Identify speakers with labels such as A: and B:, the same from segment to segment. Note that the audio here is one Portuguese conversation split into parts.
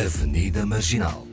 A: Avenida Marginal.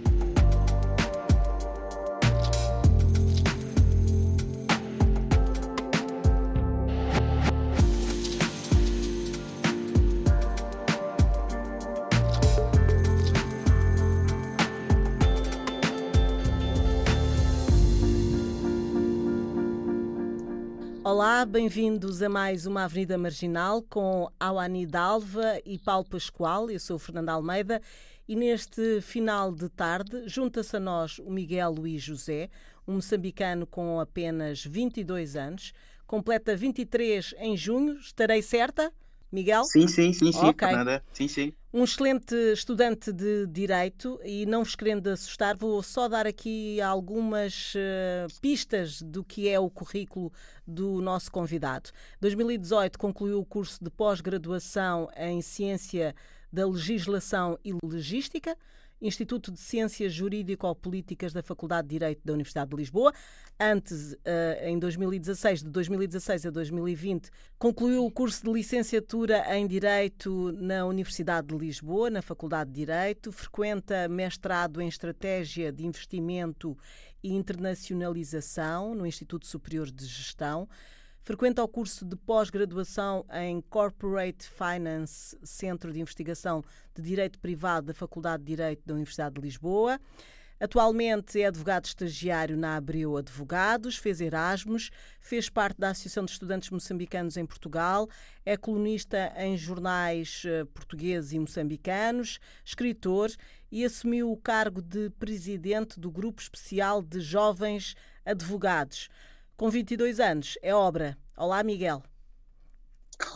B: Olá, bem-vindos a mais uma Avenida Marginal com Awani Dalva e Paulo Pascoal. Eu sou Fernanda Almeida e neste final de tarde junta-se a nós o Miguel Luís José, um moçambicano com apenas 22 anos, completa 23 em junho. Estarei certa? Miguel?
C: Sim, sim, sim, sim,
B: Ok.
C: Fernanda. Sim, sim.
B: Um excelente estudante de Direito e não vos querendo assustar, vou só dar aqui algumas eh, pistas do que é o currículo do nosso convidado. 2018 concluiu o curso de pós-graduação em Ciência da Legislação e Legística, Instituto de Ciências Jurídico-Políticas da Faculdade de Direito da Universidade de Lisboa. Antes, eh, em 2016, de 2016 a 2020, concluiu o curso de licenciatura em Direito na Universidade de Lisboa, na Faculdade de Direito. Frequenta mestrado em Estratégia de Investimento e Internacionalização no Instituto Superior de Gestão. Frequenta o curso de pós-graduação em Corporate Finance, Centro de Investigação de Direito Privado da Faculdade de Direito da Universidade de Lisboa. Atualmente é advogado estagiário na Abreu Advogados, fez Erasmus, fez parte da Associação de Estudantes Moçambicanos em Portugal, é colunista em jornais eh, portugueses e moçambicanos, escritor e assumiu o cargo de presidente do Grupo Especial de Jovens Advogados. Com 22 anos, é obra. Olá, Miguel.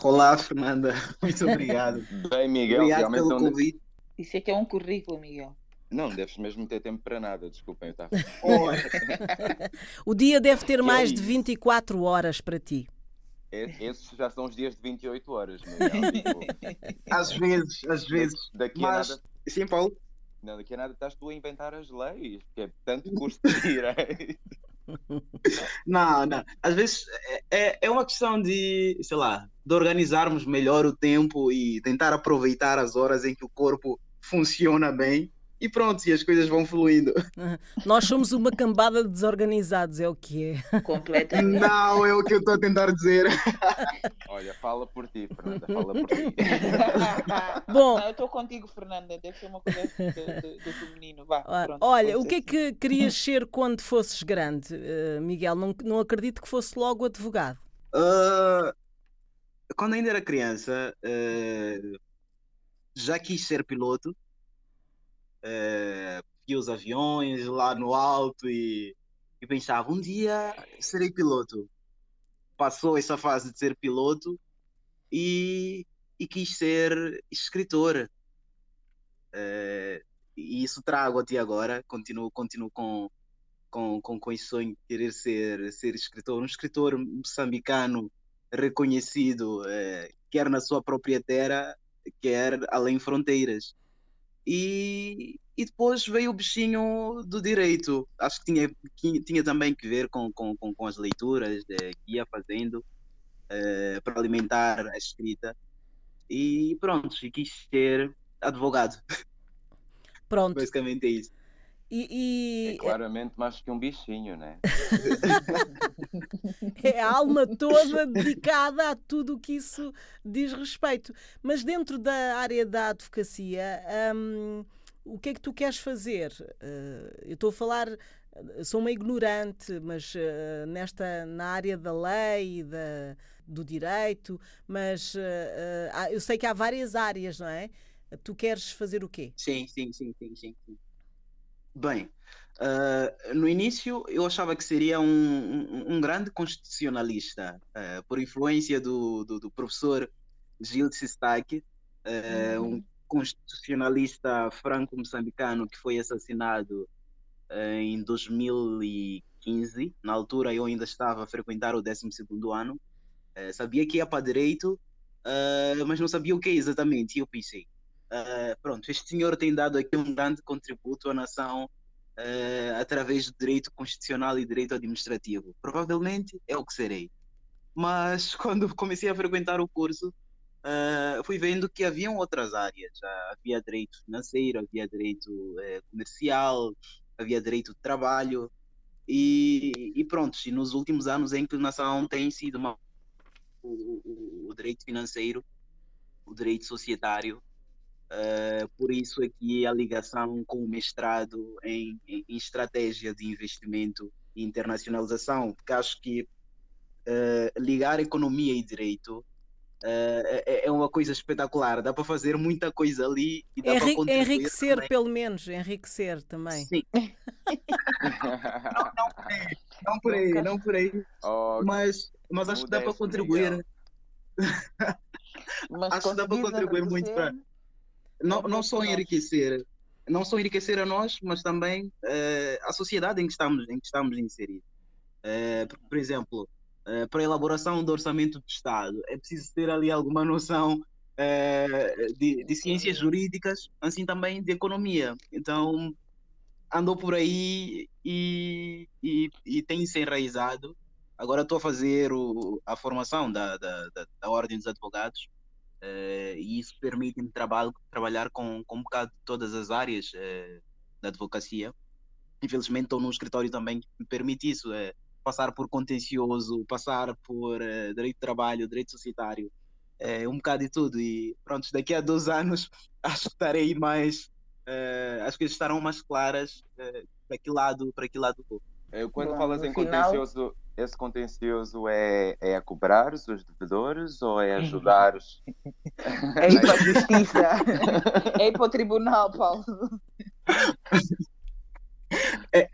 C: Olá, Fernanda. Muito obrigado.
D: Bem, Miguel,
C: obrigado
D: realmente
C: pelo
D: não, de-
C: convite.
E: Isso é que é um currículo, Miguel.
D: não deves mesmo ter tempo para nada, desculpem, eu estava.
B: O dia deve ter
D: Que é
B: mais de
D: isso?
B: 24 horas para ti.
D: E- Esses já são os dias de 28 horas, Miguel. Tipo,
C: às vezes, às vezes.
D: daqui,
C: Mas,
D: a nada,
C: sim, Paulo.
D: não, daqui a nada estás tu a inventar as leis, que é tanto curso de direito.
C: Não, não. Às vezes é, é uma questão de, sei lá, de organizarmos melhor o tempo e tentar aproveitar as horas em que o corpo funciona bem. E pronto, e as coisas vão fluindo.
B: Nós somos uma cambada de desorganizados, é o que é.
E: Completamente.
C: Não é o que eu estou a tentar dizer.
D: Olha, fala por ti, Fernanda, fala por ti.
B: Bom.
E: Não, eu estou contigo, Fernanda. Deve ser uma coisa do, do- feminino. Vá,
B: Ora,
E: pronto,
B: Olha, o que é que querias ser quando fosses grande, eh, Miguel? Não, não acredito que fosse logo advogado.
C: Ah, quando ainda era criança, eh, já quis ser piloto. Uh, vi os aviões lá no alto e, e pensava, um dia serei piloto. Passou essa fase de ser piloto e, e quis ser escritor. Eh, e isso trago até agora. Continuo, continuo com, com, com, com esse sonho de querer ser, ser escritor. Um escritor moçambicano reconhecido, eh, quer na sua própria terra, quer além fronteiras. E, e depois veio o bichinho do direito. Acho que tinha, que tinha também que ver com, com, com, com as leituras que ia fazendo eh, para alimentar a escrita. E pronto, e quis ser advogado.
B: Pronto.
C: Basicamente é isso.
B: E,
D: É
B: e
D: claramente mais que um bichinho, né?
B: é a alma toda dedicada a tudo o que isso diz respeito. Mas dentro da área da advocacia, hum, o que é que tu queres fazer? Eh, eu estou a falar, eh, sou uma ignorante, mas eh, nesta na área da lei e da, do direito, mas eu sei que há várias áreas, não é? Tu queres fazer o quê?
C: Sim, sim, sim, sim, sim. sim. Bem, ah, no início eu achava que seria um, um, um grande constitucionalista, ah, por influência do, do, do professor Gilles Sistak, ah, um constitucionalista franco-moçambicano que foi assassinado em 2015. Na altura eu ainda estava a frequentar o 12º ano. Sabia que ia para direito, mas não sabia o que exatamente. E eu pensei, Uh, pronto, este senhor tem dado aqui um grande contributo à nação uh, através do direito constitucional e direito administrativo. Provavelmente é o que serei. Mas quando comecei a frequentar o curso, uh, fui vendo que haviam outras áreas. Havia direito financeiro, havia direito uh, comercial, havia direito de trabalho. E, e pronto, e nos últimos anos a inclinação tem sido uma, o, o, o direito financeiro, o direito societário. Uh, por isso aqui a ligação com o mestrado em, em, em estratégia de investimento e internacionalização, porque acho que uh, ligar economia e direito Uh, é, é, uma coisa espetacular, dá para fazer muita coisa ali e dá
B: Enri
C: para
B: Enriquecer,
C: também.
B: pelo menos, enriquecer também.
C: Sim. não, não por aí, não por aí, não por aí. Oh, mas, mas acho que dá para contribuir. acho que dá para contribuir muito para. Não, não só enriquecer, não só enriquecer a nós, mas também uh, a sociedade em que estamos, em que estamos inseridos. Uh, por exemplo, uh, para a elaboração do orçamento do Estado, é preciso ter ali alguma noção uh, de, de, ciências jurídicas, assim também de economia. Então, andou por aí e, e, e tem se enraizado. Agora estou a fazer o, a formação da, da, da, da Ordem dos Advogados uh, e isso permite-me trabalhar com, com um bocado de todas as áreas da advocacia. Infelizmente estou num escritório também que me permite isso passar por contencioso, passar por uh, direito de trabalho, direito societário, uh, um bocado de tudo. E pronto, daqui a dois anos acho que estarei mais, uh, acho que estarão mais claras para que lado, para que lado vou.
D: Quando Bom, falas em final... contencioso, esse contencioso é, é a cobrar os devedores ou é ajudar os.
E: É ir para a justiça, é ir para o tribunal, Paulo.
C: É,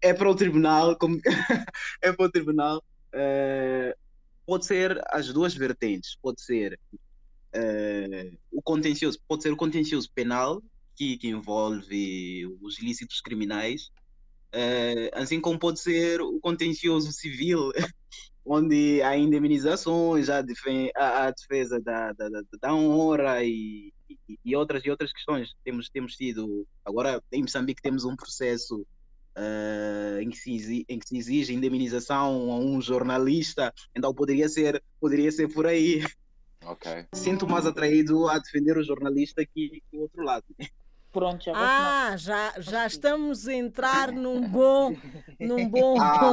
C: é para o tribunal, como é para o tribunal. Uh, pode ser as duas vertentes, pode ser uh, o contencioso, pode ser o contencioso penal que, que envolve os ilícitos criminais, assim como pode ser o contencioso civil, onde há indemnizações, há, defen há defesa da, da, da honra e, e, e, outras e outras questões. Temos temos tido agora em Moçambique temos um processo uh, em, que se exige, em que se exige indemnização a um jornalista, então poderia ser, poderia ser por aí.
D: Okay.
C: Sinto mais atraído a defender o jornalista que, que o outro lado.
E: Pronto, já
B: Ah, já, já estamos a entrar num bom. Num bom... Ah,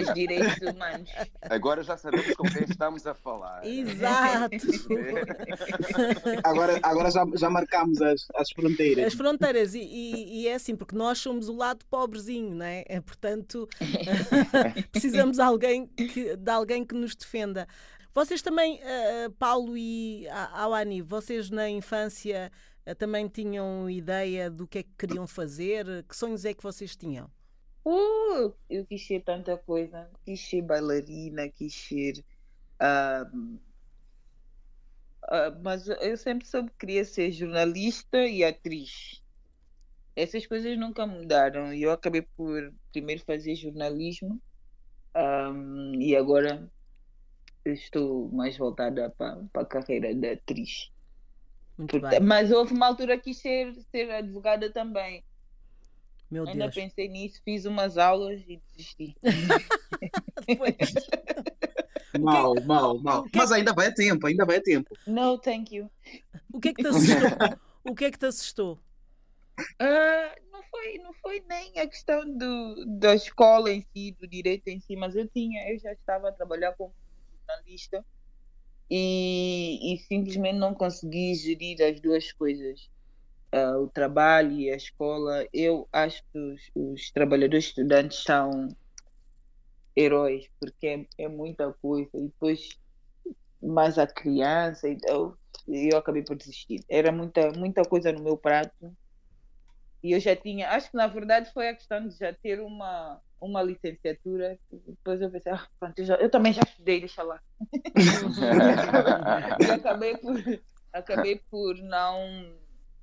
E: Os direitos humanos.
D: Agora já sabemos com quem estamos a falar.
B: Exato.
C: agora agora já, já marcamos as, as fronteiras.
B: As fronteiras, e, e, e, é assim, porque nós somos o lado pobrezinho, não é? é portanto, precisamos de alguém, que, de alguém que nos defenda. Vocês também, uh, Paulo e Awani, vocês na infância eh, também tinham ideia do que é que queriam fazer? Que sonhos é que vocês tinham?
E: Uh, eu quis ser tanta coisa. Quis ser bailarina, quis ser. Uh, uh, mas eu sempre soube que queria ser jornalista e atriz. Essas coisas nunca mudaram. Eu acabei por primeiro fazer jornalismo um, e agora estou mais voltada para a carreira de atriz.
B: Muito bem.
E: Mas houve uma altura que quis ser, ser advogada também.
B: Meu
E: Ainda
B: Deus.
E: pensei nisso, fiz umas aulas e desisti.
C: mal, mal, mal. Mas ainda vai a tempo, ainda vai a tempo.
E: No, thank you.
B: O que é que te assustou? o que é que te assustou?
E: Uh, não, foi, não foi nem a questão do, da escola em si, do direito em si, mas eu tinha, eu já estava a trabalhar como jornalista e, e simplesmente não consegui gerir as duas coisas. Uh, o trabalho e a escola, eu acho que os, os trabalhadores estudantes são heróis, porque é, é, muita coisa. E depois, mais a criança, então, eu acabei por desistir. Era muita, muita coisa no meu prato. E eu já tinha, acho que na verdade foi a questão de já ter uma, uma licenciatura. Depois eu pensei, ah, pronto, eu, já, eu também já estudei, deixa lá. e acabei por, acabei por não,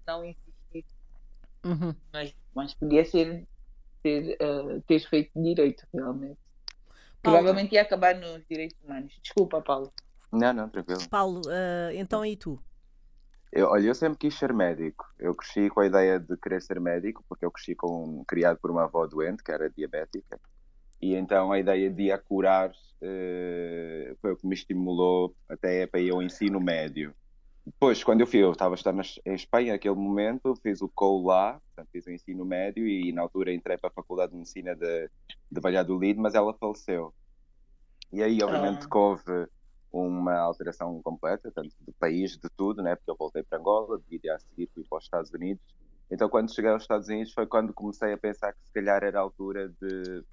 E: não insistir.
B: Uhum.
E: Mas, mas podia ser ter, uh, ter feito direito, realmente. Paulo. Provavelmente ia acabar nos direitos humanos. Desculpa, Paulo.
D: Não, não, tranquilo.
B: Paulo, uh, então e tu?
D: Eu, olha, eu sempre quis ser médico. Eu cresci com a ideia de querer ser médico, porque eu cresci com, criado por uma avó doente, que era diabética. E então a ideia de a curar uh, foi o que me estimulou até para ir ao ensino médio. depois, quando eu fui, eu estava a estar em Espanha naquele momento, fiz o COU lá, portanto, fiz o ensino médio e na altura entrei para a Faculdade de Medicina de, de Valladolid, mas ela faleceu. E aí, obviamente, ah. houve uma alteração completa, tanto do país, de tudo, né? porque eu voltei para Angola, devido a seguir fui para os Estados Unidos. Então, quando cheguei aos Estados Unidos, foi quando comecei a pensar que se calhar era a altura de.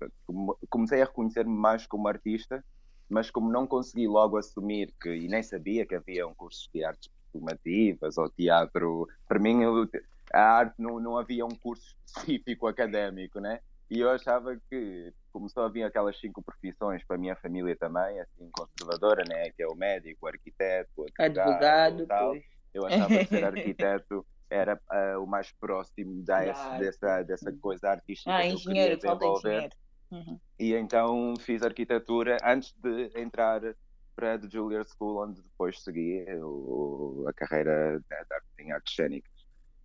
D: Comecei a reconhecer-me mais como artista, mas como não consegui logo assumir que, e nem sabia que havia um curso de artes performativas ou teatro, para mim eu, a arte não, não havia um curso específico académico, né? E eu achava que começou a vir aquelas cinco profissões para a minha família também, assim, conservadora, né? Que é o médico, o arquiteto, o advogado, advogado tal. Eu achava que ser arquiteto era uh, o mais próximo da, dessa, dessa coisa artística
E: ah, que eu queria desenvolver.
D: Uhum. E então fiz arquitetura antes de entrar para a Juilliard School, onde depois segui o, a carreira em artes cênicas.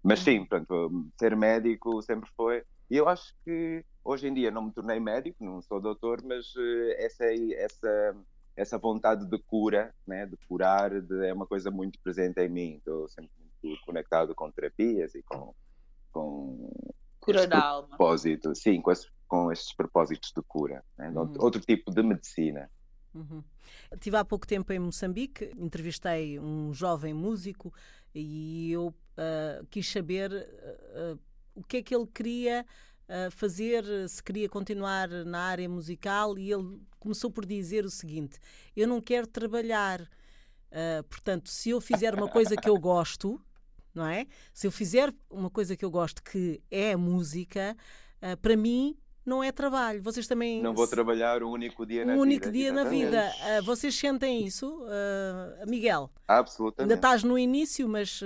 D: Mas sim, uhum. portanto, ser médico sempre foi. E eu acho que hoje em dia não me tornei médico, não sou doutor, mas eh, essa, essa, essa vontade de cura, né, de curar, de, é uma coisa muito presente em mim. Estou sempre muito conectado com terapias e com. com
E: cura da alma.
D: Propósito, sim, com, esse, com esses propósitos de cura. Né, uhum. Outro tipo de medicina.
B: Uhum. Estive há pouco tempo em Moçambique, entrevistei um jovem músico e eu uh, quis saber uh, o que é que ele queria uh, fazer, se queria continuar na área musical, e ele começou por dizer o seguinte: Eu não quero trabalhar. Uh, portanto, se eu fizer uma coisa que eu gosto, não é? Se eu fizer uma coisa que eu gosto, que é música, uh, para mim não é trabalho. Vocês também.
D: Não vou trabalhar um único dia um na
B: vida. Um único dia exatamente. na vida. Uh, vocês sentem isso, uh, Miguel?
D: Absolutamente.
B: Ainda estás no início, mas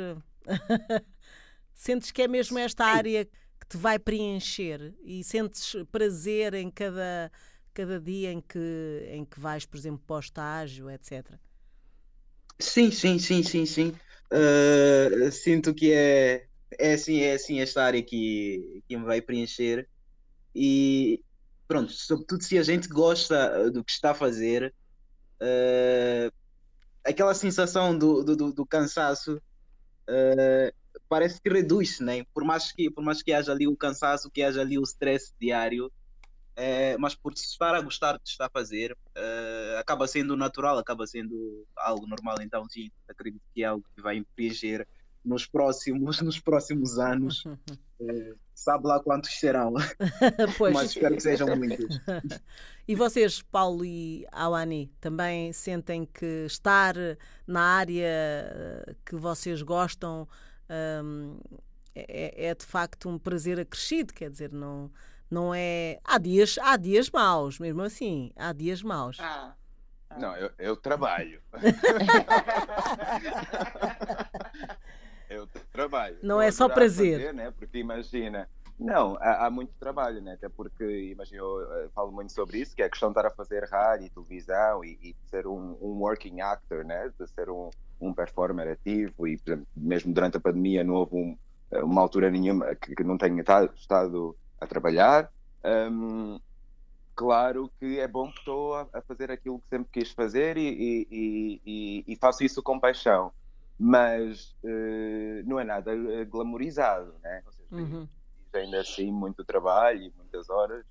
B: sentes que é mesmo esta área que te vai preencher e sentes prazer em cada, cada dia em que, em que vais, por exemplo, para o estágio, etc.
C: Sim, sim, sim, sim, sim. sinto que é, é assim, é assim esta área que, que me vai preencher e pronto, sobretudo se a gente gosta eh, do que está a fazer, uh, aquela sensação do, do, do cansaço uh, parece que reduz, né? por, mais que, por mais que haja ali o cansaço, que haja ali o stress diário, uh, mas por estar a gostar do que está a fazer, acaba sendo natural, acaba sendo algo normal. Então, sim, acredito que é algo que vai preencher nos próximos, nos próximos anos. É, sabe lá quantos serão. Mas espero que sejam muitos.
B: e vocês, Paulo e Awani, também sentem que estar na área que vocês gostam um, é, é, de facto um prazer acrescido, quer dizer, não, não é. Há dias, há dias maus, mesmo assim, há dias maus.
E: Ah.
D: Não, eu, eu trabalho. eu trabalho.
B: Não é só prazer.
D: Fazer, né? Porque imagina, não, há, há, muito trabalho, né? até porque imagina, eu, eu, falo muito sobre isso, que é a questão de estar a fazer rádio e televisão e, e de ser um, um, working actor, né? de ser um, um performer ativo e, exemplo, mesmo durante a pandemia não houve um, uma altura nenhuma que, que não tenha estado a trabalhar. Um, claro que é bom que estou a, a, fazer aquilo que sempre quis fazer e, e, e, e faço isso com paixão mas uh, não é nada eh, glamorizado, né? Ou seja, uhum. ainda assim muito trabalho e muitas horas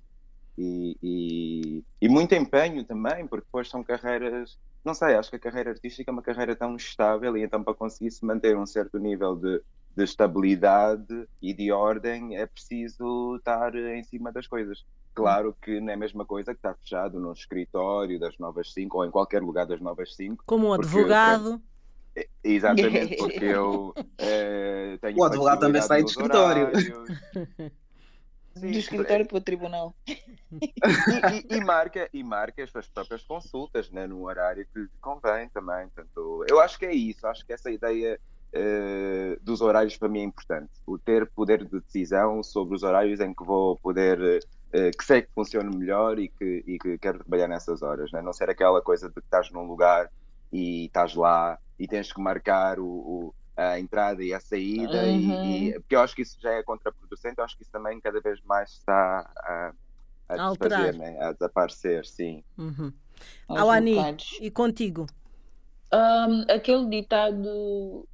D: e, e, e, muito empenho também, porque depois são carreiras, não sei, acho que a carreira artística é uma carreira tão estável e então para conseguir se manter um certo nível de, de estabilidade e de ordem é preciso estar em cima das coisas. Claro que não é a mesma coisa que estar fechado no escritório das novas 5 ou em qualquer lugar das novas 5.
B: Como um advogado.
D: Exatamente, porque eu é, tenho.
C: O advogado também sai do escritório.
E: Sim, do escritório para o tribunal.
D: E, e, e, marca, e marca as suas próprias consultas né, no horário que lhe convém também. Portanto, eu acho que é isso, acho que essa ideia uh, dos horários para mim é importante. O ter poder de decisão sobre os horários em que vou poder, uh, que sei que funciona melhor e que, e que quero trabalhar nessas horas. Né? Não ser aquela coisa de que estás num lugar e estás lá e tens que marcar o, o a entrada e a saída, uhum. e, e, porque eu acho que isso já é contraproducente, eu acho que isso também cada vez mais está a, a desfazer, né? a desaparecer, sim.
B: Uhum. Alani, e contigo?
E: Um, aquele ditado,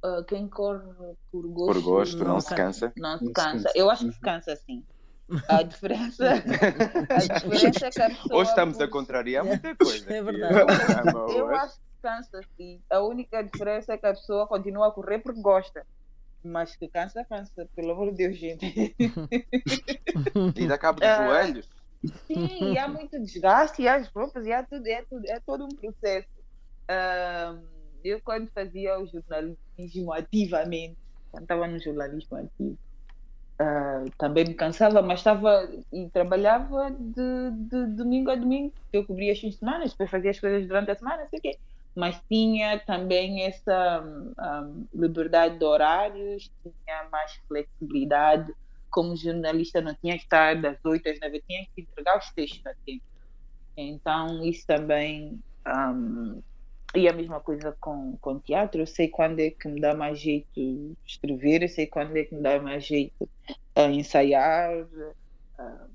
E: uh, quem corre por gosto,
D: Por gosto, não,
B: não
D: se
B: cansa.
D: cansa.
E: não se cansa. Eu acho que se
C: Uhum.
E: cansa sim. A diferença, a diferença é que a pessoa.
D: Hoje estamos a contrariar muita coisa.
B: É verdade.
D: Programa
E: Eu
D: hoje.
E: acho que cansa sim. A única diferença é que a pessoa continua a correr porque gosta. Mas que cansa, cansa. Pelo amor de Deus, gente.
D: E dá cabo dos
E: Ah.
D: joelhos.
E: Sim, e há muito desgaste, e há as roupas, e há tudo, é, tudo, é todo um processo. Eu, quando fazia o jornalismo ativamente, quando estava no jornalismo ativo, também me cansava, mas estava e trabalhava de, de domingo a domingo. Eu cobria as fins de semana, depois fazia as coisas durante a semana, sei o quê. Mas tinha também essa ahm, liberdade de horários, tinha mais flexibilidade como jornalista não tinha que estar das 8 às 9, tinha que entregar os textos a tempo. Então, isso também. um, e a mesma coisa com, com teatro. Eu sei quando é que me dá mais jeito escrever, eu sei quando é que me dá mais jeito ensaiar. um,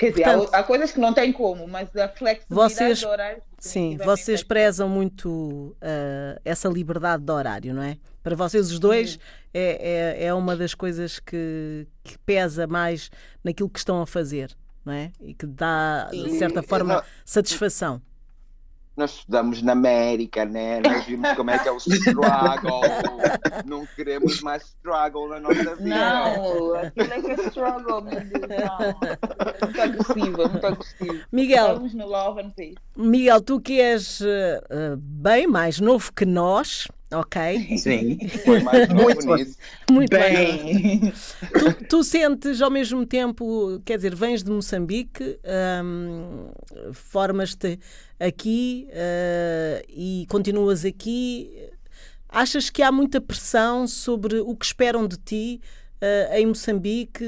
E: quer dizer, há
B: Portanto,
E: o- há, coisas que não tem como, mas a flexibilidade
B: Vocês-
E: do horário.
B: Sim, vocês prezam muito ah, essa liberdade de horário, não é? Para vocês os dois é, é, é uma das coisas que, que pesa mais naquilo que estão a fazer, não é? E que dá, de certa forma,
D: Não,
B: satisfação.
D: Nós estudamos na América, né? Nós vimos como é que é o struggle. Não queremos mais struggle na nossa vida.
E: Não, aquilo é que é struggle, meu Deus. Não. É muito agressivo, é muito agressivo.
B: Miguel,
E: Estamos no love and peace.
B: Miguel, tu que és ah, bem mais novo que nós, ok?
C: Sim.
D: Foi mais
C: Muito
D: nisso.
B: Muito bem.
E: Bem,
B: Tu, tu sentes ao mesmo tempo, quer dizer, vens de Moçambique, hum, formas-te aqui ah, e continuas aqui. Achas que há muita pressão sobre o que esperam de ti ah, em Moçambique?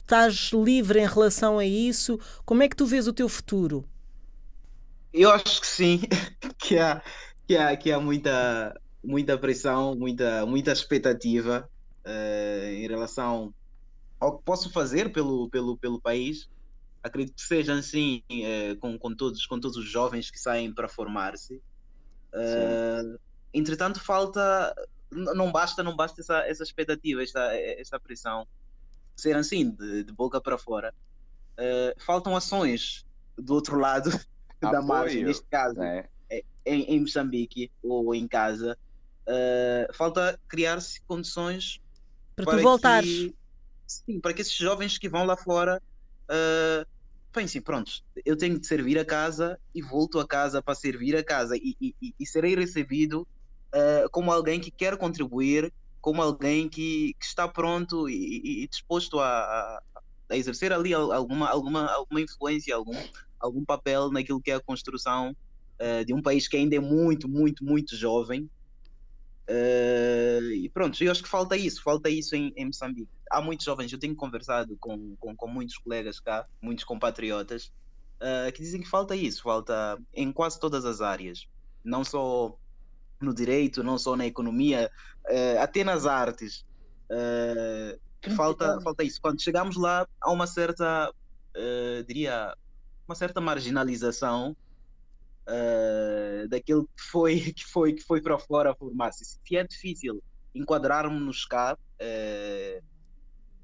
B: Estás livre em relação a isso? Como é que tu vês o teu futuro?
C: Eu acho que sim, que há, que há, que há muita, muita pressão, muita, muita expectativa eh, em relação ao que posso fazer pelo, pelo, pelo país. Acredito que seja assim eh, com, com todos, com todos os jovens que saem para formar-se. Eh, entretanto, falta, não basta, não basta essa, essa expectativa, esta, esta pressão ser assim, de, de boca para fora. Faltam ações do outro lado da margem,
D: Apoio,
C: neste caso
D: né?
C: em, em Moçambique ou em casa, eh, falta criar-se condições
B: Para
C: para
B: tu voltares.
C: que, sim, para que esses jovens que vão lá fora eh, pensem, pronto, eu tenho de servir a casa e volto a casa para servir a casa e, e- e- serei recebido eh, como alguém que quer contribuir, como alguém que, que está pronto e, e- disposto a, a- exercer ali al- alguma, alguma, alguma influência, algum, algum papel naquilo que é a construção de um país que ainda é muito, muito, muito jovem. Eh, e pronto, eu acho que falta isso, falta isso em, em Moçambique. Há muitos jovens, eu tenho conversado com, com, com muitos colegas cá, muitos compatriotas, eh, que dizem que falta isso, falta em quase todas as áreas, não só no direito, não só na economia, eh, até nas artes. Eh, que falta, falta isso. Quando chegamos lá, há uma certa, diria, uma certa marginalização eh, daquilo que foi, que foi, que foi para fora formar-se. Se é difícil enquadrarmos-nos cá, eh,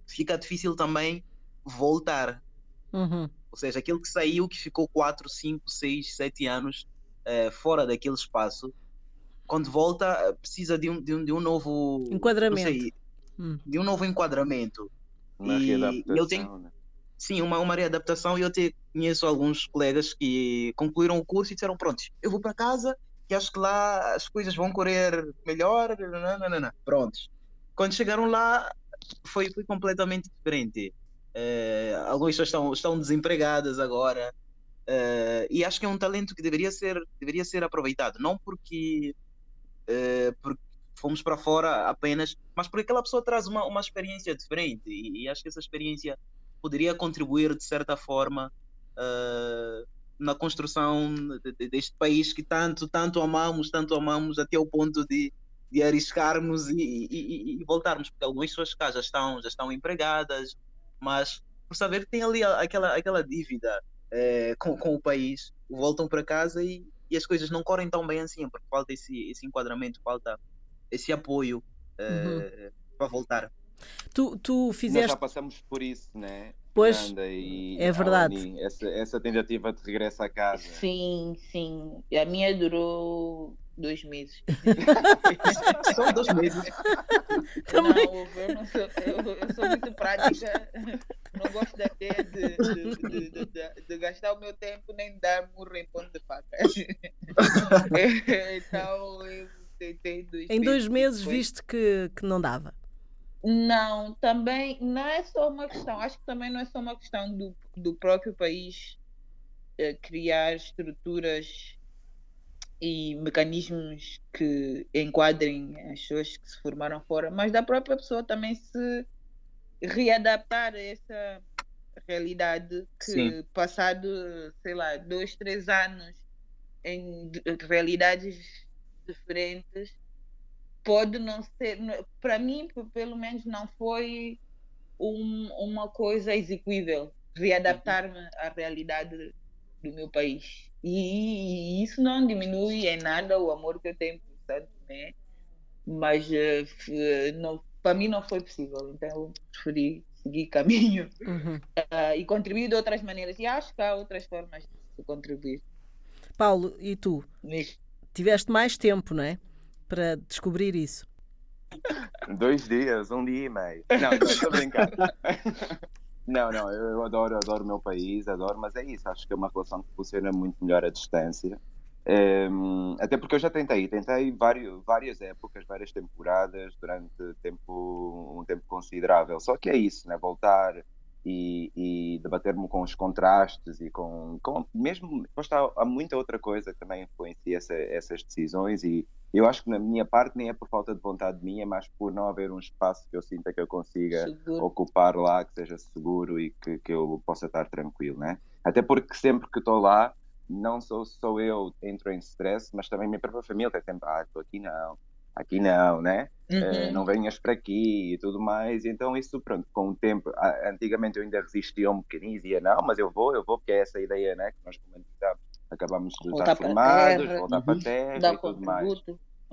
C: fica difícil também voltar.
B: Uhum.
C: Ou seja, aquele que saiu, que ficou 4, 5, 6, 7 anos eh, fora daquele espaço, quando volta, precisa de um, de um, de um novo
B: Enquadramento.
C: sei,
B: Hum.
C: de um novo enquadramento.
D: Uma
C: E eu tenho-
D: né?
C: Sim, uma, uma readaptação e eu até conheço alguns colegas que concluíram o curso e disseram, pronto, eu vou para casa que acho que lá as coisas vão correr melhor, nananana. prontos. Quando chegaram lá foi, foi completamente diferente. Eh, algumas pessoas estão, estão desempregadas agora eh, e acho que é um talento que deveria ser, deveria ser aproveitado, não porque, eh, porque fomos para fora apenas, mas porque aquela pessoa traz uma, uma experiência diferente e, e acho que essa experiência poderia contribuir de certa forma eh, na construção de- de- deste país que tanto, tanto amamos, tanto amamos até o ponto de, de arriscarmos e, e- e- voltarmos, porque algumas pessoas cá já estão, já estão empregadas, mas por saber que tem ali aquela, aquela dívida eh, com, com o país, voltam para casa e, e as coisas não correm tão bem assim, porque falta esse, esse enquadramento, falta esse apoio uh, para voltar.
B: Tu, tu fizeste.
D: Nós já passamos por isso, né?
B: Pois, é verdade.
D: Alani, essa, essa tentativa de regresso à casa.
E: Sim, sim. A minha durou dois meses.
C: Só dois meses.
B: Também.
E: Não, eu, não sou, eu, eu sou muito prática. Não gosto ideia de, de, de, de, de gastar o meu tempo nem dar murro em ponto de faca. então eu tentei dois
B: Em dois meses
E: depois.
B: viste que, que não dava.
E: Não, também não é só uma questão, acho que também não é só uma questão do, do próprio país eh, criar estruturas e mecanismos que enquadrem as pessoas que se formaram fora, mas da própria pessoa também se readaptar a essa realidade que
C: Sim.
E: passado, sei lá, dois, três anos em realidades diferentes pode não ser, para mim, pelo menos, não foi um- uma coisa execuível readaptar-me à realidade do meu país. E, isso não diminui em nada o amor que eu tenho por Santo Tomé, mas eh, não, para mim não foi possível, então eu preferi seguir caminho
B: Uhum.
E: ah, e contribuir de outras maneiras. E acho que há outras formas de contribuir.
B: Paulo, e tu?
E: Mas
B: Tiveste mais tempo, não é? Para descobrir isso.
D: Dois dias, um dia e meio. Não, não, estou a brincar. Não, não, eu eu adoro, adoro o meu país, adoro, mas é isso, acho que é uma relação que funciona muito melhor à distância. Ehm, até porque eu já tentei, tentei vários, várias épocas, várias temporadas, durante tempo, um tempo considerável. Só que é isso, né? Voltar e, e debater-me com os contrastes e com, com mesmo, depois há, há muita outra coisa que também influencia essa, essas decisões e eu acho que na minha parte nem é por falta de vontade minha, mais por não haver um espaço que eu sinta que eu consiga
E: seguro.
D: ocupar lá, que seja seguro e que, que eu possa estar tranquilo, né? Até porque sempre que estou lá, não sou só eu entro em stress, mas também minha própria família está sempre, ah, estou aqui não, aqui não, né? Eh,
E: Uhum.
D: não venhas para aqui e tudo mais. Então, isso, pronto, com o tempo, antigamente eu ainda resistia um bocadinho e dizia, não, mas eu vou, eu vou, porque é essa ideia, né? Que nós comentamos, acabamos de
E: Voltar
D: estar formados,
E: terra.
D: voltar para a
C: Uhum.
D: terra
E: Dá
D: e tudo mais.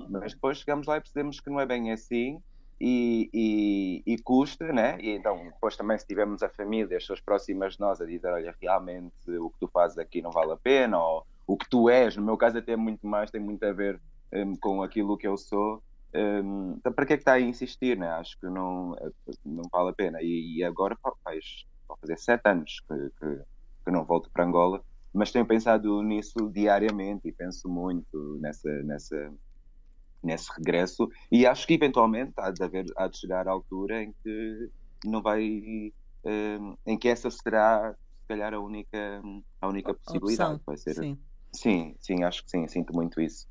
D: Mas depois chegamos lá e percebemos que não é bem assim e, e, e custa, né? E então, depois também, se tivermos a família, as pessoas próximas de nós a dizer: olha, realmente o que tu fazes aqui não vale a pena, ou o que tu és, no meu caso, até muito mais, tem muito a ver hum, com aquilo que eu sou. Hum, então, para que é que está a insistir, né? Acho que não, não vale a pena. E, e agora faz, vai fazer sete anos que, que, que não volto para Angola, mas tenho pensado nisso diariamente e penso muito nessa, nessa, nesse regresso e acho que eventualmente há de, haver, há de chegar a altura em que não vai hum, em que essa será se calhar a única a única possibilidade
B: Opção.
D: vai ser
B: Sim.
D: sim sim acho que sim sinto muito isso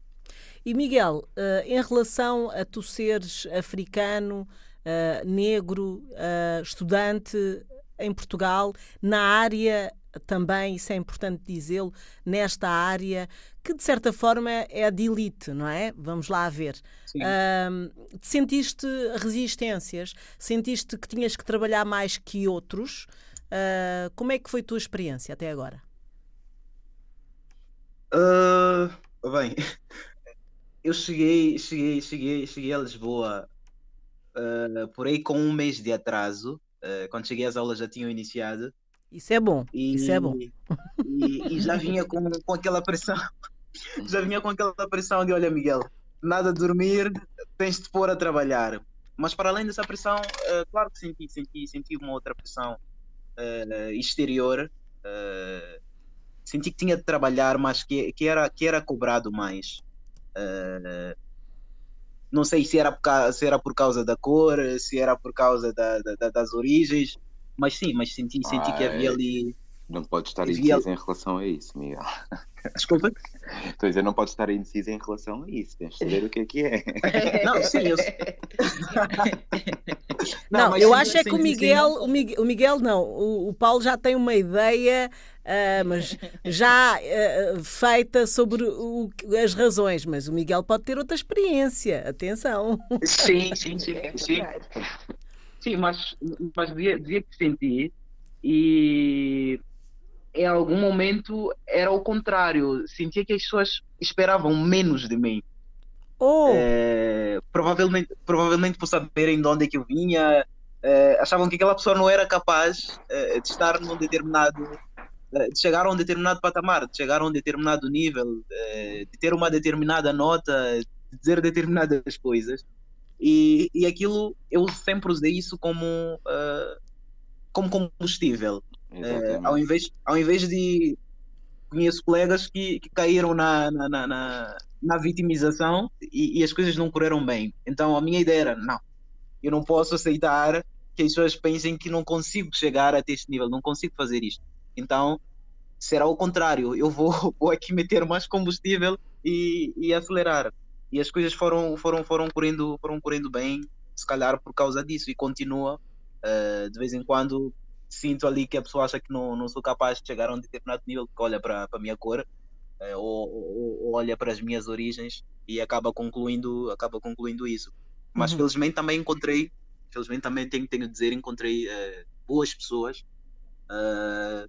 B: E Miguel, eh, em relação a tu seres africano, eh, negro, eh, estudante em Portugal, na área também, isso é importante dizê-lo, nesta área que de certa forma é de elite, não é? Vamos lá ver. Sentiste resistências? Sentiste que tinhas que trabalhar mais que outros? Ah, como é que foi a tua experiência até agora?
C: Ah, bem, eu cheguei, cheguei, cheguei, cheguei a Lisboa ah, por aí com um mês de atraso. Ah, quando cheguei as aulas já tinham iniciado
B: Isso é bom,
C: e,
B: isso é bom.
C: e, e já vinha com, com aquela pressão, já vinha com aquela pressão de olha Miguel, nada de dormir, tens de pôr a trabalhar. Mas para além dessa pressão, ah, claro que senti, senti, senti uma outra pressão exterior. senti que tinha de trabalhar, mas que, que, era, que era cobrado mais. Ah, não sei se era, por causa, se era por causa da cor, se era por causa da, da- da- das origens, mas sim, mas senti, senti que havia ali.
D: Não pode estar indeciso em relação a isso Miguel
C: Desculpa.
D: estou a dizer não pode estar indeciso em relação a isso tens de saber o que é que é
C: Não, sim, eu.
B: Não,
C: mas
B: eu
C: sim,
B: acho é
C: sim,
B: que o
C: sim,
B: Miguel,
C: sim.
B: o Miguel, o Miguel não, o, o Paulo já tem uma ideia, ah, mas já ah, feita sobre o- as razões, mas o Miguel pode ter outra experiência, atenção.
C: Sim, sim, sim.
E: É
C: Sim, sim mas, mas dizia, dizia que senti e em algum momento era o contrário. Sentia que as pessoas esperavam menos de mim.
B: Oh!
C: É, provavelmente, provavelmente por saberem de onde é que eu vinha, é, achavam que aquela pessoa não era capaz é, de estar num determinado. é, de chegar a um determinado patamar, de chegar a um determinado nível, é, de ter uma determinada nota, de dizer determinadas coisas. E, e aquilo, eu sempre usei isso como, é, como combustível. É, ao, invés, ao invés de. Conheço colegas que, que caíram na, na, na, na, vitimização e, e as coisas não correram bem. Então a minha ideia era: não, eu não posso aceitar que as pessoas pensem que não consigo chegar até este nível, não consigo fazer isto. Então será o contrário, eu vou, vou aqui meter mais combustível e, e acelerar. E as coisas foram, foram, foram, correndo, foram correndo bem, se calhar por causa disso, e continua. eh, de vez em quando sinto ali que a pessoa acha que não, não sou capaz de chegar a um determinado nível, que olha para a minha cor, eh, ou, ou- ou olha para as minhas origens e acaba concluindo, acaba concluindo isso. Mas
B: Uhum.
C: felizmente também encontrei, felizmente também tenho, tenho de dizer, encontrei eh, boas pessoas, eh,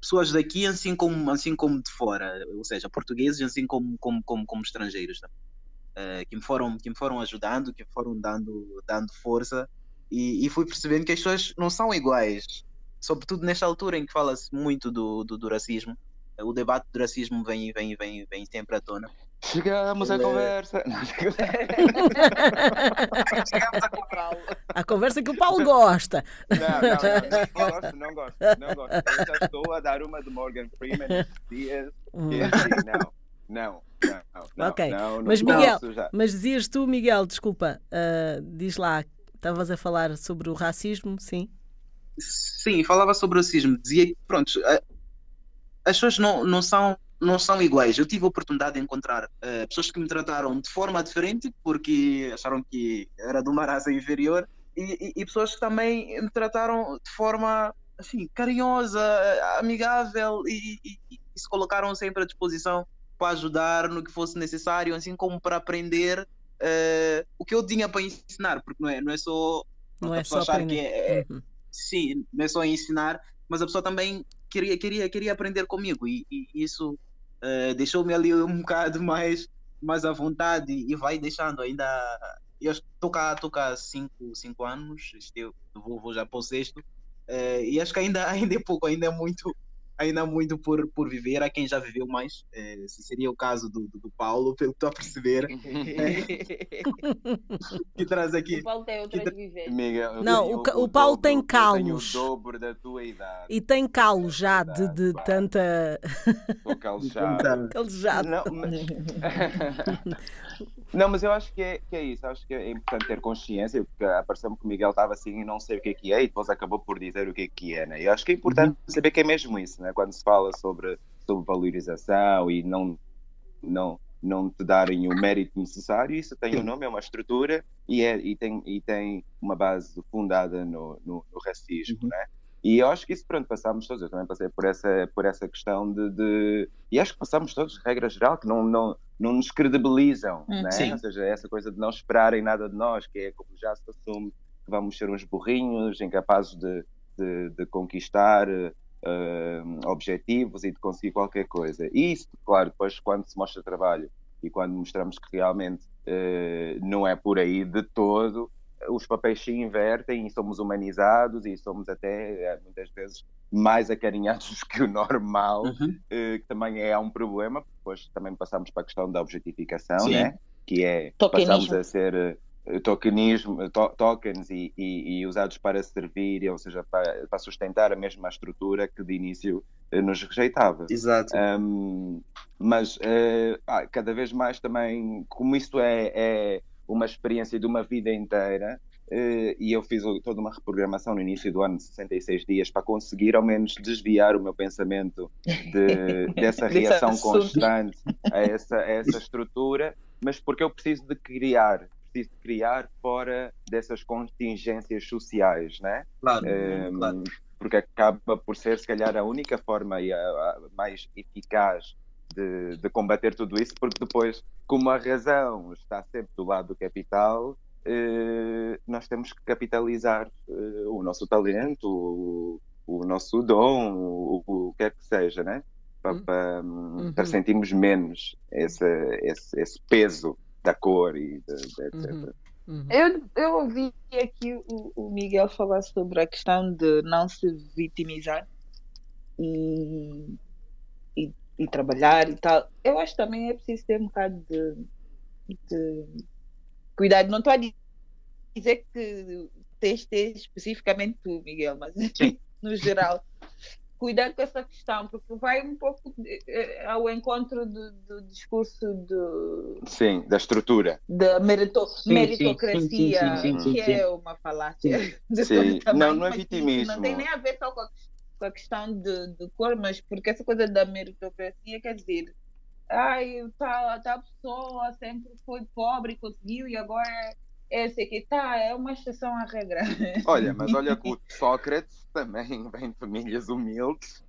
C: pessoas daqui assim como, assim como de fora, ou seja, portugueses assim como, como, como, como estrangeiros? Eh, que me foram que me foram ajudando, que me foram dando dando força e, e fui percebendo que as pessoas não são iguais, sobretudo nesta altura em que fala-se muito do, do, do racismo. O debate do racismo vem vem vem vem sempre à tona.
D: Chegamos à
C: Ele-
D: conversa.
C: Chegamos a comprá-lo.
B: A conversa que o Paulo gosta.
D: Não, não, não, não gosto, não gosto, não gosto. Eu já estou a dar uma de Morgan Freeman estes dias.
B: Hum.
D: Não, não, não, não.
B: Ok,
D: não, não
B: mas Miguel,
D: já.
B: Mas dizias tu, Miguel, desculpa, ah, diz lá, estavas a falar sobre o racismo, sim?
C: Sim, falava sobre o racismo. Dizia que, pronto, as pessoas não, não, são, não são iguais. Eu tive a oportunidade de encontrar eh, pessoas que me trataram de forma diferente porque acharam que era de uma raça inferior e, e- e pessoas que também me trataram de forma assim, carinhosa, amigável e, e- e se colocaram sempre à disposição para ajudar no que fosse necessário, assim como para aprender eh, o que eu tinha para ensinar, porque não é, não é só
B: Não é só
C: achar que é, é-
B: Uhum.
C: sim, não é só ensinar, mas a pessoa também queria, queria, queria aprender comigo e, e isso eh, deixou-me ali um bocado mais, mais à vontade e vai deixando ainda. Eu estou cá, estou cá há cinco, cinco anos, este eu vou, vou já para o sexto, eh, e acho que ainda, ainda é pouco, ainda é muito. Ainda há muito por, por viver, há quem já viveu mais. eh, se seria o caso do, do, do Paulo, pelo que estou a perceber, que traz aqui.
E: O Paulo tem
C: que-
E: vivências.
D: Miguel, eu
B: Não, o ca- o Paulo
D: dobro-
B: tem calos.
D: o dobro da tua idade.
B: E tem calo já de, de
D: Pá.
B: tanta
D: Estou calejado.
B: calejado.
D: Não, mas... não, mas eu acho que é, que é isso. Acho que é importante ter consciência, porque apareceu-me que o Miguel estava assim e não sei o que é que é, e depois acabou por dizer o que é que é. Né? Eu acho que é importante saber que é mesmo isso, né? quando se fala sobre, sobre valorização e não, não, não te darem o mérito necessário, isso tem um nome, é uma estrutura e, é, e, tem, e tem uma base fundada no, no, no racismo.
C: Uhum.
D: Né? E eu acho que isso, pronto, passámos todos. Eu também passei por essa, por essa questão de, de- E acho que passámos todos, regra geral, que não, não, não nos credibilizam,
E: Hum.
D: né?
C: Sim.
D: Ou seja, essa coisa de não esperarem nada de nós, que é como já se assume que vamos ser uns burrinhos, incapazes de, de, de conquistar eh, objetivos e de conseguir qualquer coisa. E isso, claro, depois quando se mostra trabalho e quando mostramos que realmente eh, não é por aí de todo, os papéis se invertem e somos humanizados e somos até eh, muitas vezes mais acarinhados que o normal,
C: Uhum.
D: eh, que também é um problema, porque depois também passamos para a questão da objetificação,
C: Sim.
D: né? que é
E: Tokenismo.
D: passamos a ser eh, tokenismo, to- tokens e, e- e usados para servir, ou seja, para, para sustentar a mesma estrutura que de início nos rejeitava.
C: Exato.
D: Um, mas ah, cada vez mais também, como isto é, é uma experiência de uma vida inteira, eh, e eu fiz toda uma reprogramação no início do ano de 66 dias para conseguir ao menos desviar o meu pensamento de- dessa reação constante a essa, a essa estrutura, mas porque eu preciso de criar, preciso de criar fora dessas contingências sociais, né?
C: Claro,
D: Um,
C: claro.
D: porque acaba por ser, se calhar, a única forma e a, a mais eficaz de, de combater tudo isso, porque depois, como a razão está sempre do lado do capital, eh, nós temos que capitalizar eh, o nosso talento, o, o nosso dom, o, o que é que seja, né? Para,
B: Uhum.
D: para,
B: Uhum.
D: para sentirmos menos esse, esse, esse peso da cor e de, de etc.
B: Uhum. Uhum.
E: Eu, eu ouvi aqui o, o Miguel falar sobre a questão de não se vitimizar e, e, trabalhar e tal. Eu acho que também é preciso ter um bocado de, de cuidado. Não estou a dizer que tens de ter especificamente tu, Miguel, mas no geral. Cuidado com essa questão, porque vai um pouco eh, ao encontro do, do discurso do,
D: Sim, da estrutura.
E: da merito-
C: sim,
E: meritocracia,
C: sim, sim, sim,
E: que
C: sim.
E: é uma falácia de
D: Sim. Não, não é vitimismo.
E: Não tem nem a ver só com a, com a questão de, de cor, mas porque essa coisa da meritocracia quer dizer, ai, tal, tal pessoa sempre foi pobre e conseguiu e agora é sei que tá, é uma exceção à regra.
D: Olha, mas olha que o Sócrates também vem de famílias humildes,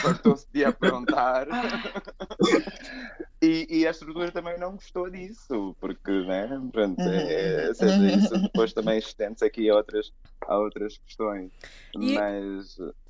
D: fartou-se de aprontar e, e a estrutura também não gostou disso, porque, né? Pronto, é, seja isso depois também estende-se aqui a outras, a outras questões. Mas
B: E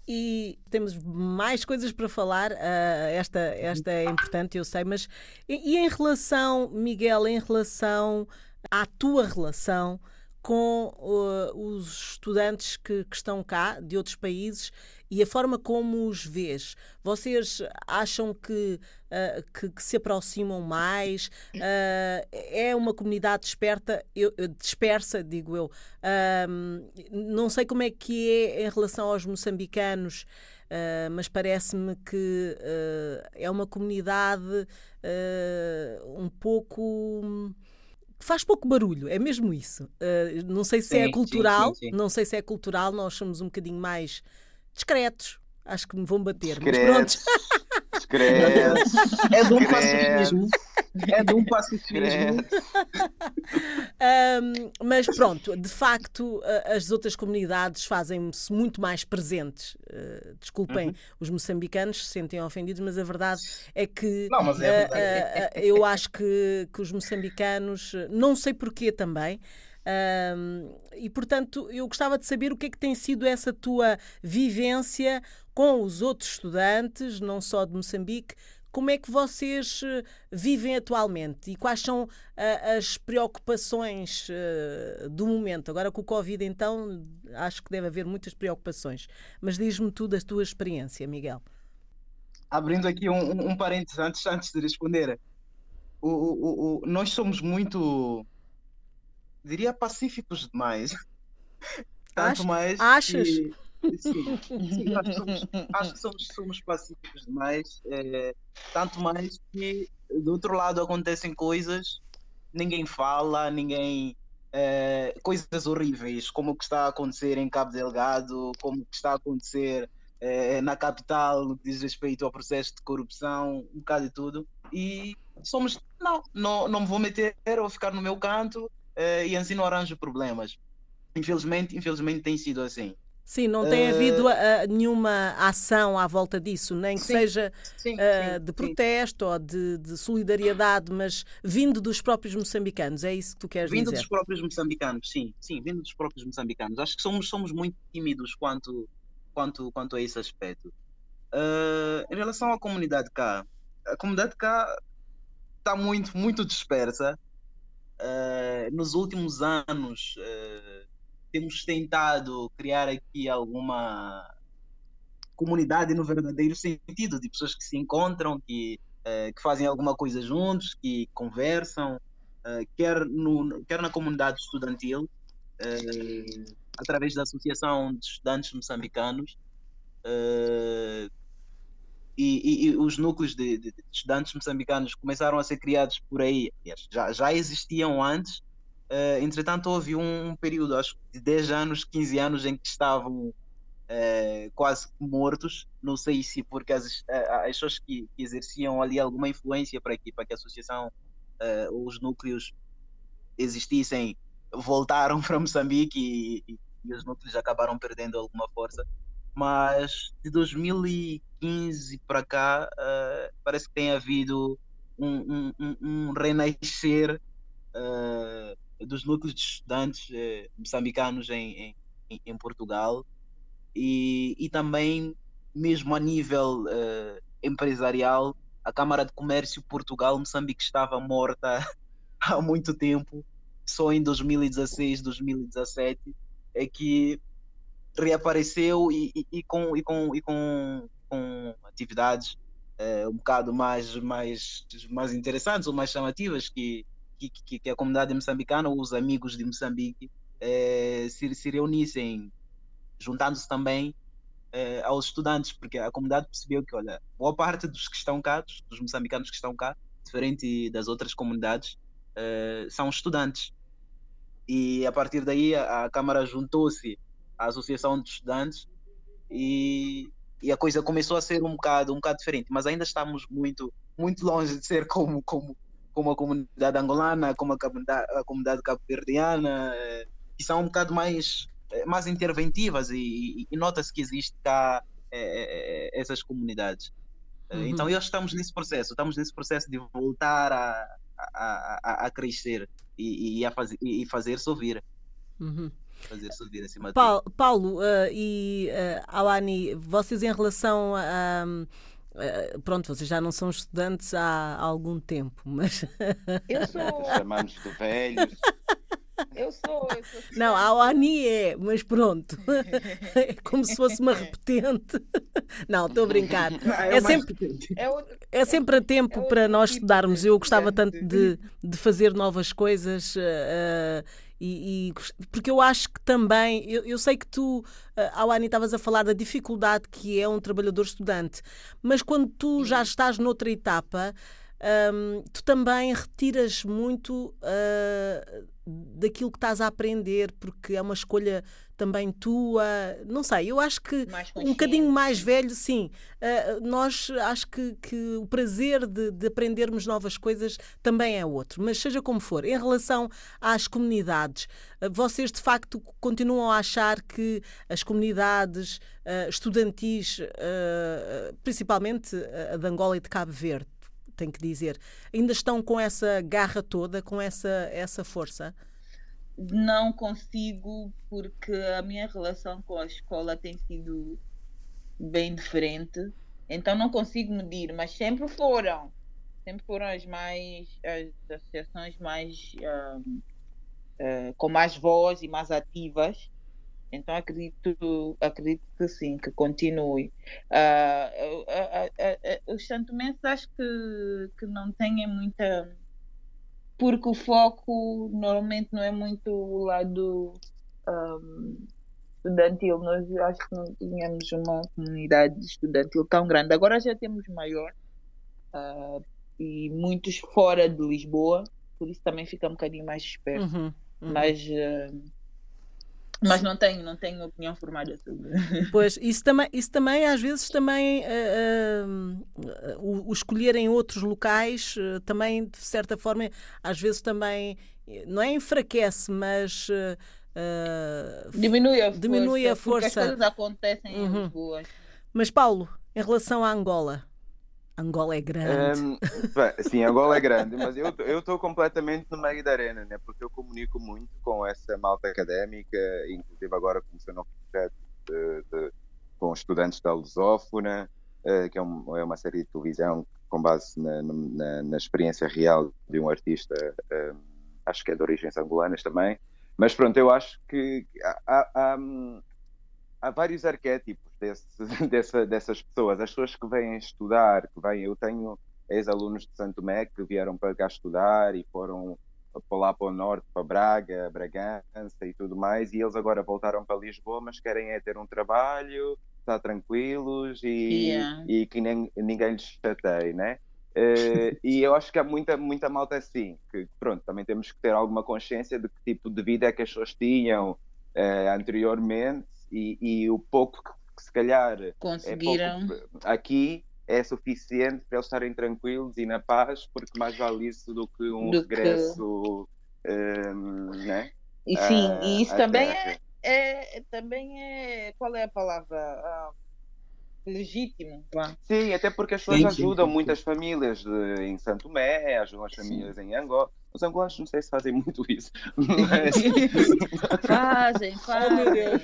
B: temos mais coisas para falar. ah, esta, esta é importante, eu sei, mas e, e em relação, Miguel, em relação à tua relação com ah, os estudantes que, que estão cá de outros países e a forma como os vês, vocês acham que, ah, que, que se aproximam mais? Ah, é uma comunidade desperta, eu- dispersa, digo eu. Ahm, não sei como é que é em relação aos moçambicanos, ah, mas parece-me que ah, é uma comunidade ah, um pouco. que faz pouco barulho, é mesmo isso. Não sei se
C: Sim,
B: é
C: sim,
B: cultural,
C: sim, sim.
B: não sei se é cultural, nós somos um bocadinho mais discretos. Acho que me vão bater, mas pronto.
D: discretos, discretos,
C: É de um pacifismo. É de um pacifismo.
B: Ahm, mas pronto, de facto, as outras comunidades fazem-se muito mais presentes. Ah, desculpem os moçambicanos se sentem ofendidos, mas a verdade é que
C: Não, mas é
B: ah,
C: verdade.
B: ah, ah, eu acho que, que os moçambicanos, não sei porquê também. Ahm, e portanto, eu gostava de saber o que é que tem sido essa tua vivência com os outros estudantes, não só de Moçambique, como é que vocês eh, vivem atualmente e quais são ah, as preocupações eh, do momento? Agora com o Covid, então, acho que deve haver muitas preocupações. Mas diz-me tu da tua experiência, Miguel.
C: Abrindo aqui um, um, um parênteses antes, antes de responder. O, o, o- nós somos muito, diria, pacíficos demais. Tanto mais
B: achas?
C: que- sim, sim, acho que somos, acho que somos, somos pacíficos demais. eh, tanto mais que do outro lado acontecem coisas, ninguém fala, ninguém. eh, coisas horríveis, como o que está a acontecer em Cabo Delgado, como o que está a acontecer eh, na capital no que diz respeito ao processo de corrupção, um bocado de tudo. E somos, não, não, não me vou meter ou ficar no meu canto eh, e assim não arranjo problemas. Infelizmente, infelizmente tem sido assim.
B: Sim, não tem
C: Eh,
B: havido ah, nenhuma ação à volta disso, nem que
C: Sim,
B: seja
C: Sim,
B: ah,
C: sim,
B: de protesto ou de, de solidariedade, mas vindo dos próprios moçambicanos, é isso que tu queres
C: Vindo
B: dizer?
C: dos próprios moçambicanos, sim, sim, vindo dos próprios moçambicanos. Acho que somos, somos muito tímidos quanto, quanto, quanto a esse aspecto. Ah, em relação à comunidade cá, a comunidade cá está muito, muito dispersa. Ah, nos últimos anos, ah, temos tentado criar aqui alguma comunidade no verdadeiro sentido, de pessoas que se encontram, que, eh, que fazem alguma coisa juntos, que conversam, eh, quer, no, quer na comunidade estudantil, eh, através da Associação de Estudantes Moçambicanos, eh, e, e- e os núcleos de, de- de estudantes moçambicanos começaram a ser criados por aí, já, já existiam antes, eh, entretanto houve um período, acho de 10 anos, 15 anos, em que estavam eh, quase mortos. Não sei se porque as, eh, as pessoas que, que exerciam ali alguma influência para que, para que a associação, eh, os núcleos existissem, voltaram para Moçambique e, e- e os núcleos acabaram perdendo alguma força. Mas de 2015 para cá, eh, parece que tem havido um, um- um- renascer eh, dos núcleos de estudantes eh, moçambicanos em, em, em- Portugal e, e também, mesmo a nível uh, empresarial, a Câmara de Comércio Portugal-Moçambique estava morta há muito tempo. Só em 2016, 2017 é que reapareceu e, e, e com, e, com, e com, com atividades uh, um bocado mais, mais, mais interessantes ou mais chamativas que, que, que a comunidade moçambicana ou os amigos de Moçambique uh, se, se reunissem, juntando-se também uh, aos estudantes, porque a comunidade percebeu que, olha, boa parte dos que estão cá, dos, moçambicanos que estão cá, diferente das outras comunidades, são estudantes. E a partir daí a, a Câmara juntou-se à Associação de Estudantes e, e a coisa começou a ser um bocado, um bocado diferente, mas ainda estamos muito, muito longe de ser como, como, como a comunidade angolana, como a comunidade, a comunidade cabo-verdiana, eh, que são um bocado mais, eh, mais interventivas e, e, e nota-se que existe cá é, é, essas comunidades. Uhum. Então, nós estamos nesse processo, estamos nesse processo de voltar a, a, a, a crescer e, e, a fazer, e fazer-se ouvir.
B: Uhum
C: fazer subir acima
B: Paulo, Paulo uh, e uh, Alani, vocês em relação a. Uh, pronto, vocês já não são estudantes há, há algum tempo, mas.
E: Eu sou.
D: Chamamos de velhos.
E: Eu sou, eu sou
B: Não, a OANI é, mas pronto. É como se fosse uma repetente. Não, estou a brincar.
C: é,
B: é, sempre,
E: é, outro,
B: é sempre a tempo
E: é
B: para nós
E: tipo
B: estudarmos. Eu gostava tanto de, de fazer novas coisas. uh, e, e porque eu acho que também, eu, eu sei que tu, uh, Awani, estavas a falar da dificuldade que é um trabalhador estudante, mas quando tu já estás noutra etapa, hum, tu também retiras muito uh, daquilo que estás a aprender, porque é uma escolha também tua. Não sei, eu acho que um bocadinho mais velho, sim. Uh, nós acho que, que o prazer de, de aprendermos novas coisas também é outro. Mas seja como for, em relação às comunidades, uh, vocês de facto continuam a achar que as comunidades uh, estudantis, principalmente a de Angola e de Cabo Verde, tenho que dizer, ainda estão com essa garra toda, com essa, essa força?
E: Não consigo porque a minha relação com a escola tem sido bem diferente. Então não consigo medir, mas sempre foram. Sempre foram as mais as associações mais ahm, ah, com mais voz e mais ativas. Então acredito, acredito que sim, que continue. Ah, ah, ah, ah, ah, os santomenses acho que, que não têm muita porque o foco normalmente não é muito o lado ahm, estudantil. Nós acho que não tínhamos uma comunidade estudantil tão grande. Agora já temos maior ah, e muitos fora de Lisboa, por isso também fica um bocadinho mais esperto.
B: Uhum, uhum.
E: Mas, ah, mas não tenho, não tenho opinião formada sobre.
B: Pois, isso também, isso também às vezes também eh, eh, o, o escolher em outros locais eh, também de certa forma às vezes também não é enfraquece, mas
E: Diminui a força.
B: Diminui a
E: Porque
B: força.
E: as coisas acontecem em
B: Uhum.
E: Lisboa.
B: mas Paulo, em relação à Angola, Angola é grande.
D: Um, sim, Angola é grande, mas eu estou completamente no meio da arena, né? Porque eu comunico muito com essa malta académica, inclusive agora começou um projeto de- de- com estudantes da Lusófona, eh, que é, um- é uma série de televisão com base na, na- na experiência real de um artista, eh, acho que é de origens angolanas também. Mas pronto, eu acho que há- há- há, hum, há vários arquétipos desse, dessa- dessas pessoas. As pessoas que vêm estudar, que vêm, eu tenho ex-alunos de Santo Tomé que vieram para cá estudar e foram para lá para o norte, para Braga, Bragança e tudo mais, e eles agora voltaram para Lisboa, mas querem é ter um trabalho, estar tranquilos e,
E: Yeah.
D: e que nem, ninguém lhes chateie, né? Eh, e eu acho que há muita, muita malta assim, que pronto, também temos que ter alguma consciência de que tipo de vida é que as pessoas tinham eh, anteriormente e, e o pouco que, que se calhar é
E: Conseguiram.
D: pouco aqui é suficiente para eles estarem tranquilos e na paz, porque mais vale isso do que um
E: Do que-
D: regresso, ehm, né?
E: E sim,
D: Ah,
E: e isso também
D: terra.
E: é, é- também é. Qual é a palavra? Ah, legítimo. vá.
D: Sim, até porque as pessoas
C: Sim, sim,
D: ajudam
C: sim,
D: muitas famílias de- em Santo Tomé, ajudam as famílias em Angola, Os angolanos não sei se fazem muito isso. Mas...
E: fazem, fazem.
B: Oh, meu Deus.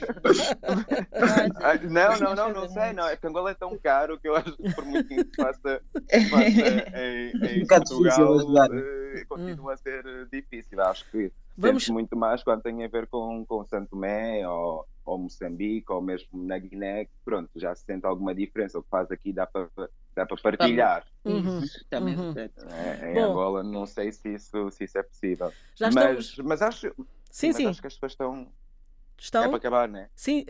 E: Fazem.
D: Não, não, não, não sei, não. É que Angola é tão caro que eu acho que por muito que faça, faça em, em
C: Um difícil
D: Portugal, eh, continua a ser difícil. Acho que
B: Vamos-
D: Vamos... muito mais quando tem a ver com, com Santo Tomé ou, ou Moçambique ou mesmo na Guiné. Pronto, já se sente alguma diferença. O que faz aqui dá para dá para partilhar.
B: Uhum.
E: Isso, também
B: Uhum.
E: é?
D: Em
B: Bom.
D: Angola não sei se isso, se isso é possível.
B: Já
D: mas,
B: estamos.
D: mas acho,
B: Sim,
D: mas
B: sim.
D: acho que as pessoas estão. É
B: Estão?
D: para acabar, né?
B: Sim.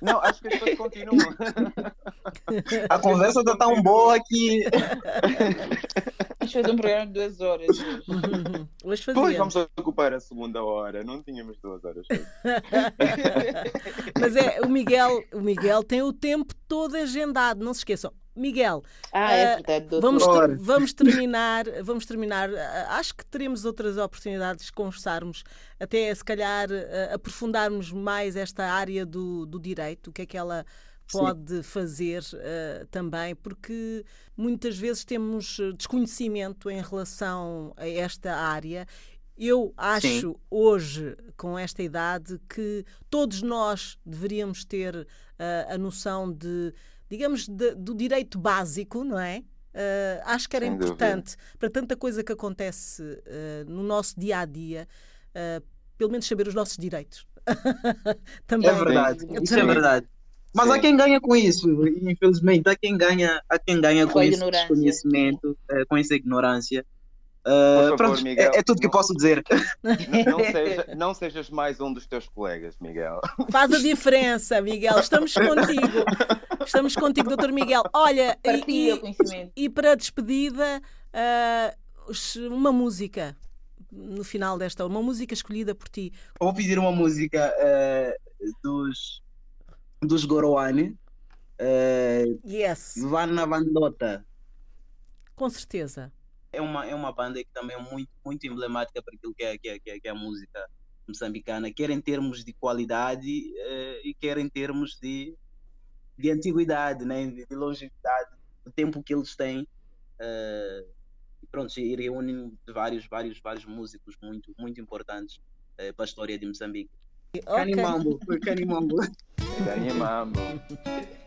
D: Não, acho que as pessoas continuam.
C: A conversa está tão boa que
E: Vamos fazer um programa de duas horas hoje.
B: Hoje
D: Pois vamos ocupar a segunda hora, não tínhamos duas horas.
B: Mas é, o Miguel, o Miguel tem o tempo todo agendado, não se esqueçam. Miguel,
E: Ah, é
B: Ah,
E: verdade,
B: vamos, ter- vamos terminar, vamos terminar. Ah, Acho que teremos outras oportunidades de conversarmos, até se calhar ah, aprofundarmos mais esta área do, do direito, o que é que ela
C: Sim.
B: pode fazer ah, também, porque muitas vezes temos desconhecimento em relação a esta área. Eu acho hoje, com esta idade, que todos nós deveríamos ter ah, a noção de, digamos, de- do direito básico, não é? Ah, acho que era
D: Sem dúvida.
B: importante para tanta coisa que acontece ah, no nosso dia a dia, ah, pelo menos saber os nossos direitos. Também.
C: é verdade. Isso é
B: Também.
C: verdade. Mas há
D: Sim.
C: quem ganha com isso, infelizmente. Há quem ganha, há quem ganha com,
E: Com
C: esse desconhecimento, eh, com essa ignorância. Uh,
D: favor,
C: pronto,
D: Miguel,
C: é, é tudo que
D: não-
C: posso dizer.
D: Não, seja- não sejas mais um dos teus colegas, Miguel.
B: Faz a diferença, Miguel. Estamos contigo. Estamos contigo, doutor Miguel. Olha, e- e, e para a despedida, ah, os- uma música no final desta, uma música escolhida por ti.
C: Vou pedir uma música eh, dos, dos Goroane,
B: Yes,
C: Vana Vandota.
B: com certeza.
C: É uma, é uma banda que também é muito, muito emblemática para aquilo que é, que é, que é, que é a música moçambicana, quer em termos de qualidade eh, e quer em termos de, de antiguidade, né? de, de longevidade, o tempo que eles têm. eh, e pronto, e reúnem vários, vários, vários músicos muito, muito importantes eh, para a história de Moçambique.
B: Ok.
C: Canimambo, foi Canimambo.
D: Ganha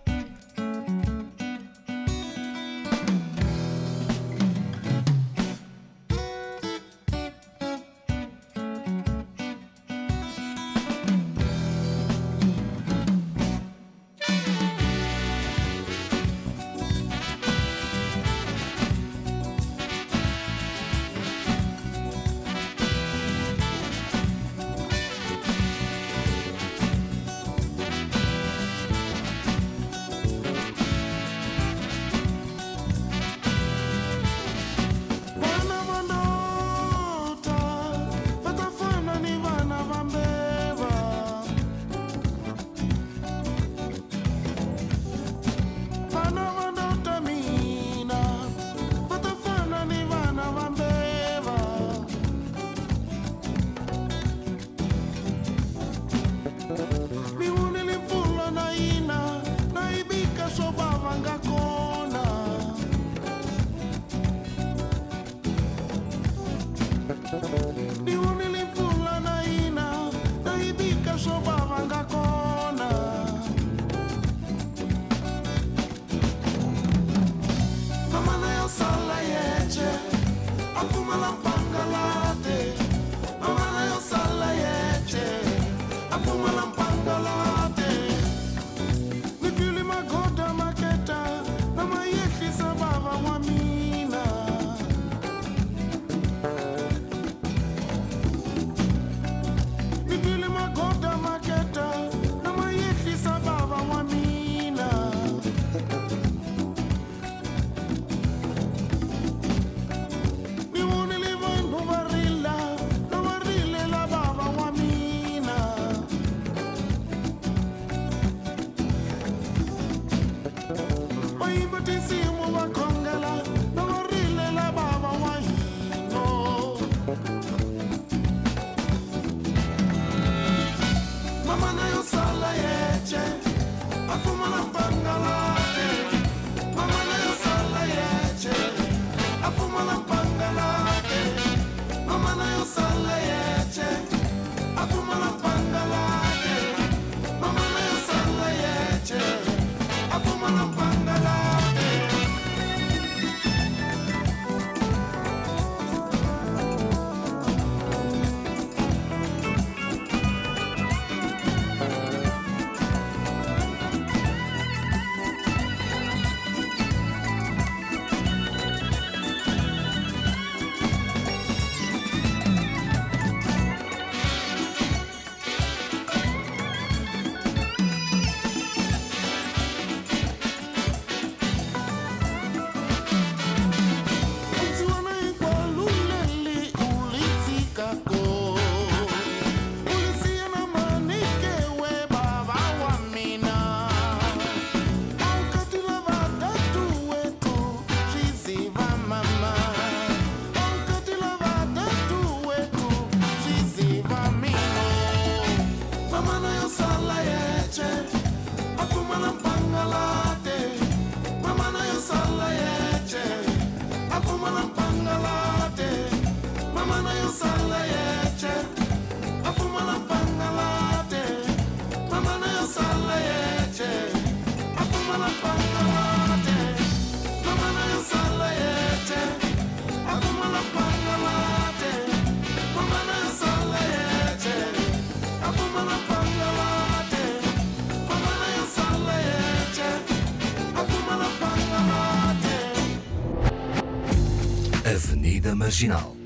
A: Marginal